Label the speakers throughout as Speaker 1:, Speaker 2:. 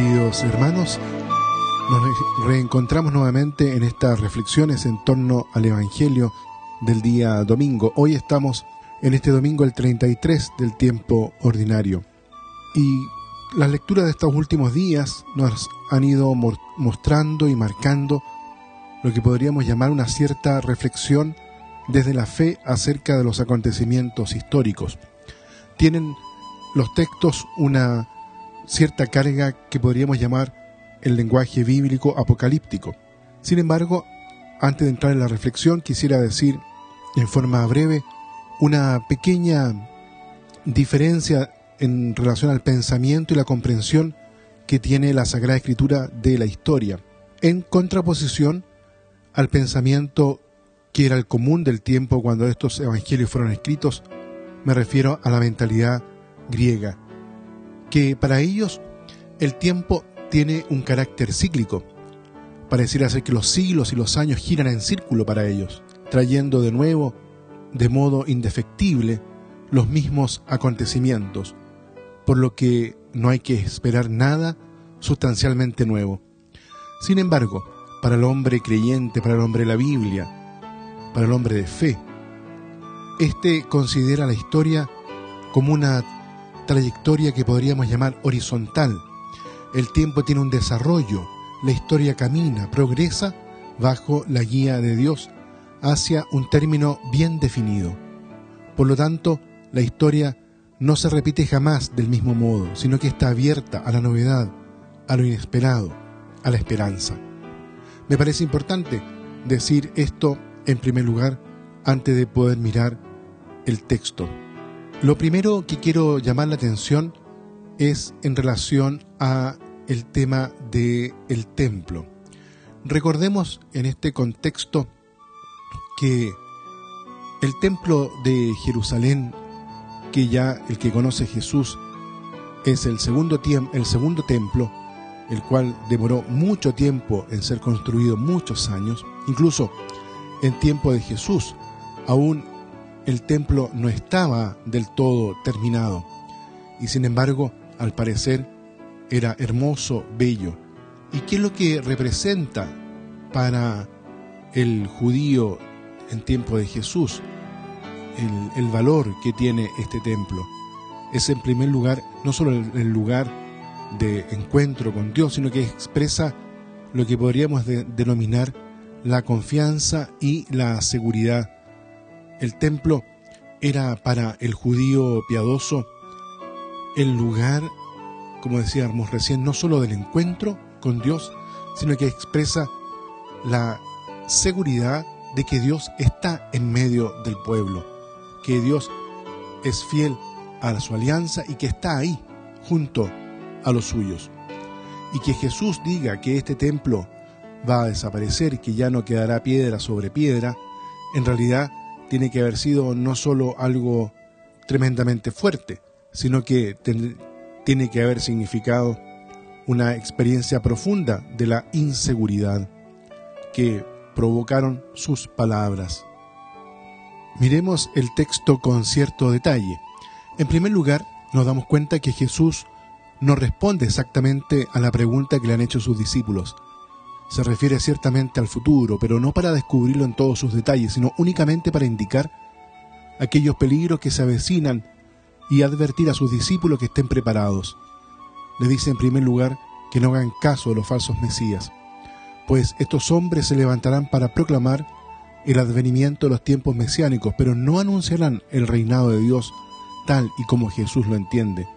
Speaker 1: Queridos hermanos, nos reencontramos nuevamente en estas reflexiones en torno al Evangelio del día domingo. Hoy estamos en este domingo el 33 del tiempo ordinario. Y las lecturas de estos últimos días nos han ido mostrando y marcando lo que podríamos llamar una cierta reflexión desde la fe acerca de los acontecimientos históricos. Tienen los textos una cierta carga que podríamos llamar el lenguaje bíblico apocalíptico. Sin embargo, antes de entrar en la reflexión, quisiera decir en forma breve una pequeña diferencia en relación al pensamiento y la comprensión que tiene la Sagrada Escritura de la historia, en contraposición al pensamiento que era el común del tiempo cuando estos evangelios fueron escritos, me refiero a la mentalidad griega, que para ellos el tiempo tiene un carácter cíclico. Pareciera ser que los siglos y los años giran en círculo para ellos, trayendo de nuevo, de modo indefectible, los mismos acontecimientos, por lo que no hay que esperar nada sustancialmente nuevo. Sin embargo, para el hombre creyente, para el hombre de la Biblia, para el hombre de fe, este considera la historia como una trayectoria que podríamos llamar horizontal. El tiempo tiene un desarrollo, la historia camina, progresa bajo la guía de Dios hacia un término bien definido. Por lo tanto, la historia no se repite jamás del mismo modo, sino que está abierta a la novedad, a lo inesperado, a la esperanza. Me parece importante decir esto en primer lugar antes de poder mirar el texto. Lo primero que quiero llamar la atención es en relación a el tema del el templo. Recordemos en este contexto que el templo de Jerusalén, que ya el que conoce Jesús es el segundo, el segundo templo, el cual demoró mucho tiempo en ser construido, muchos años, incluso en tiempo de Jesús, aún el templo no estaba del todo terminado y sin embargo, al parecer, era hermoso, bello. ¿Y qué es lo que representa para el judío en tiempo de Jesús? El, valor que tiene este templo. Es en primer lugar no solo el, lugar de encuentro con Dios, sino que expresa lo que podríamos denominar la confianza y la seguridad el templo era para el judío piadoso el lugar, como decíamos recién, no solo del encuentro con Dios, sino que expresa la seguridad de que Dios está en medio del pueblo, que Dios es fiel a su alianza y que está ahí junto a los suyos. Y que Jesús diga que este templo va a desaparecer, que ya no quedará piedra sobre piedra, en realidad tiene que haber sido no solo algo tremendamente fuerte, sino que tiene que haber significado una experiencia profunda de la inseguridad que provocaron sus palabras. Miremos el texto con cierto detalle. En primer lugar, nos damos cuenta que Jesús no responde exactamente a la pregunta que le han hecho sus discípulos, se refiere ciertamente al futuro, pero no para descubrirlo en todos sus detalles, sino únicamente para indicar aquellos peligros que se avecinan y advertir a sus discípulos que estén preparados. Le dice en primer lugar que no hagan caso de los falsos mesías, pues estos hombres se levantarán para proclamar el advenimiento de los tiempos mesiánicos, pero no anunciarán el reinado de Dios tal y como Jesús lo entiende,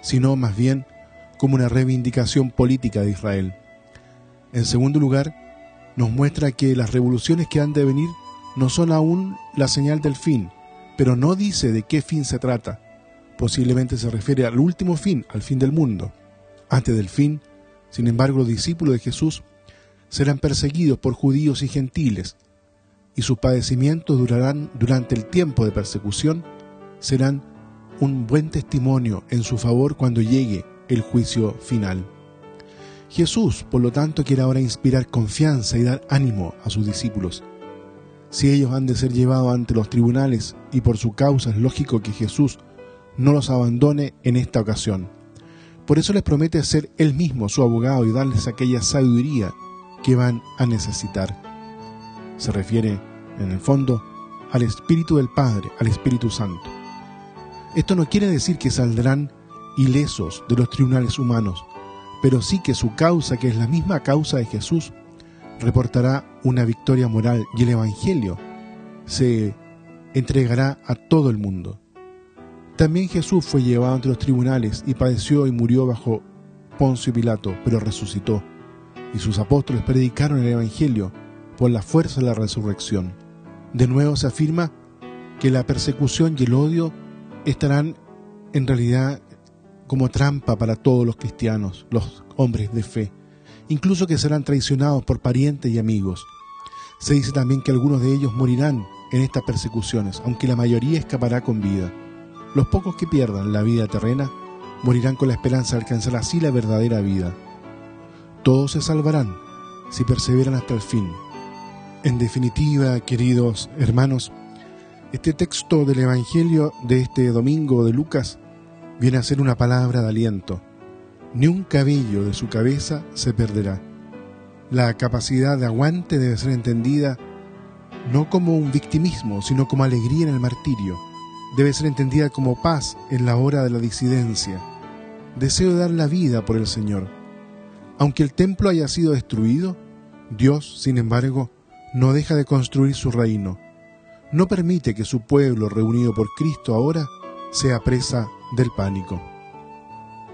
Speaker 1: sino más bien como una reivindicación política de Israel. En segundo lugar, nos muestra que las revoluciones que han de venir no son aún la señal del fin, pero no dice de qué fin se trata. Posiblemente se refiere al último fin, al fin del mundo. Antes del fin, sin embargo, los discípulos de Jesús serán perseguidos por judíos y gentiles, y sus padecimientos durarán durante el tiempo de persecución, serán un buen testimonio en su favor cuando llegue el juicio final. Jesús, por lo tanto, quiere ahora inspirar confianza y dar ánimo a sus discípulos. Si ellos han de ser llevados ante los tribunales y por su causa es lógico que Jesús no los abandone en esta ocasión. Por eso les promete ser Él mismo su abogado y darles aquella sabiduría que van a necesitar. Se refiere, en el fondo, al Espíritu del Padre, al Espíritu Santo. Esto no quiere decir que saldrán ilesos de los tribunales humanos, pero sí que su causa, que es la misma causa de Jesús, reportará una victoria moral y el Evangelio se entregará a todo el mundo. También Jesús fue llevado ante los tribunales y padeció y murió bajo Poncio Pilato, pero resucitó, y sus apóstoles predicaron el Evangelio por la fuerza de la resurrección. De nuevo se afirma que la persecución y el odio estarán en realidad como trampa para todos los cristianos, los hombres de fe, incluso que serán traicionados por parientes y amigos. Se dice también que algunos de ellos morirán en estas persecuciones, aunque la mayoría escapará con vida. Los pocos que pierdan la vida terrena morirán con la esperanza de alcanzar así la verdadera vida. Todos se salvarán si perseveran hasta el fin. En definitiva, queridos hermanos, este texto del Evangelio de este domingo de Lucas viene a ser una palabra de aliento. Ni un cabello de su cabeza se perderá. La capacidad de aguante debe ser entendida no como un victimismo, sino como alegría en el martirio debe ser entendida como paz en la hora de la disidencia. Deseo dar la vida por el Señor. Aunque el templo haya sido destruido, Dios, sin embargo, no deja de construir su reino. No permite que su pueblo reunido por Cristo ahora sea presa del pánico.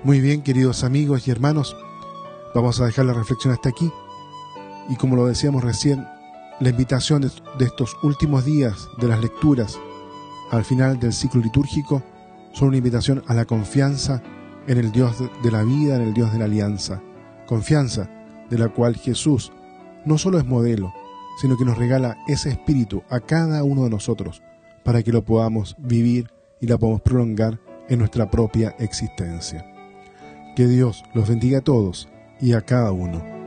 Speaker 1: Muy bien, queridos amigos y hermanos, vamos a dejar la reflexión hasta aquí. Y como lo decíamos recién, la invitación de, estos últimos días de las lecturas al final del ciclo litúrgico son una invitación a la confianza en el Dios de la vida, en el Dios de la alianza. Confianza de la cual Jesús no solo es modelo, sino que nos regala ese espíritu a cada uno de nosotros para que lo podamos vivir y la podamos prolongar en nuestra propia existencia. Que Dios los bendiga a todos y a cada uno.